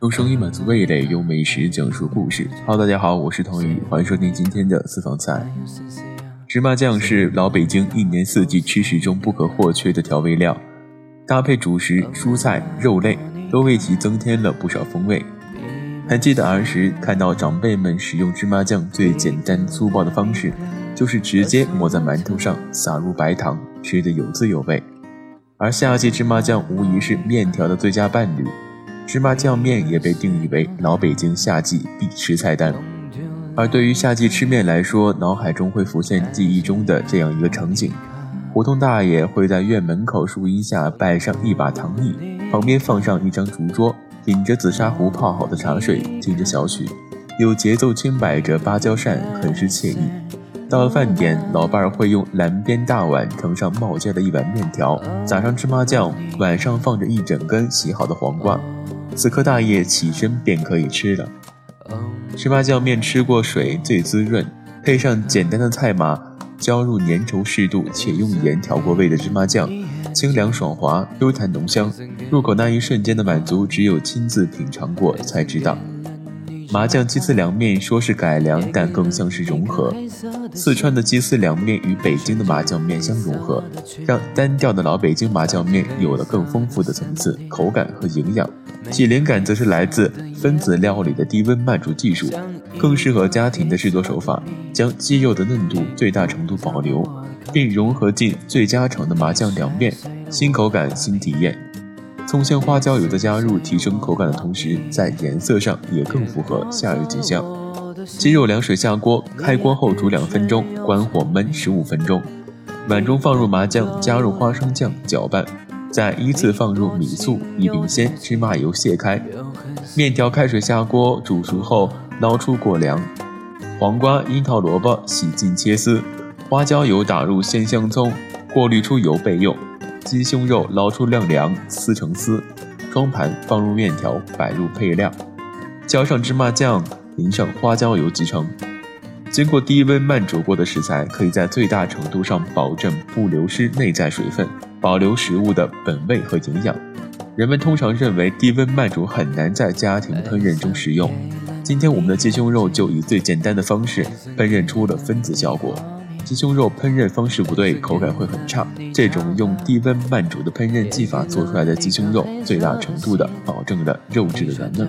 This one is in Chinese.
用声音满足味蕾，用美食讲述故事。Hello，大家好，我是童宇，欢迎收听今天的私房菜。芝麻酱是老北京一年四季吃食中不可或缺的调味料，搭配主食、蔬菜、肉类，都为其增添了不少风味。还记得儿时看到长辈们使用芝麻酱最简单粗暴的方式，就是直接抹在馒头上，撒入白糖，吃得有滋有味。而夏季芝麻酱无疑是面条的最佳伴侣，芝麻酱面也被定义为老北京夏季必吃菜单。而对于夏季吃面来说，脑海中会浮现记忆中的这样一个场景：胡同大爷会在院门口树荫下摆上一把躺椅，旁边放上一张竹桌。饮着紫砂壶泡好的茶水，听着小曲，有节奏轻摆着芭蕉扇，很是惬意。到了饭点，老伴儿会用蓝边大碗盛上冒尖的一碗面条，撒上芝麻酱，碗上放着一整根洗好的黄瓜。此刻大爷起身便可以吃了。芝麻酱面吃过水最滋润，配上简单的菜码，浇入粘稠适度且用盐调过味的芝麻酱。清凉爽滑，Q 弹浓香，入口那一瞬间的满足，只有亲自品尝过才知道。麻酱鸡丝凉面说是改良，但更像是融合。四川的鸡丝凉面与北京的麻酱面相融合，让单调的老北京麻酱面有了更丰富的层次、口感和营养。其灵感则是来自分子料理的低温慢煮技术，更适合家庭的制作手法，将鸡肉的嫩度最大程度保留。并融合进最家常的麻酱凉面，新口感新体验。葱香花椒油的加入，提升口感的同时，在颜色上也更符合夏日景象。鸡肉凉水下锅，开锅后煮两分钟，关火焖十五分钟。碗中放入麻酱，加入花生酱搅拌，再依次放入米醋、一品鲜、芝麻油卸开。面条开水下锅煮熟后捞出过凉。黄瓜、樱桃、萝卜洗净切丝。花椒油打入鲜香葱，过滤出油备用。鸡胸肉捞出晾凉，撕成丝，装盘放入面条，摆入配料，浇上芝麻酱，淋上花椒油即成。经过低温慢煮过的食材，可以在最大程度上保证不流失内在水分，保留食物的本味和营养。人们通常认为低温慢煮很难在家庭烹饪中食用，今天我们的鸡胸肉就以最简单的方式烹饪出了分子效果。鸡胸肉烹饪方式不对口感会很差。这种用低温慢煮的烹饪技法做出来的鸡胸肉最大程度的保证了肉质的软嫩。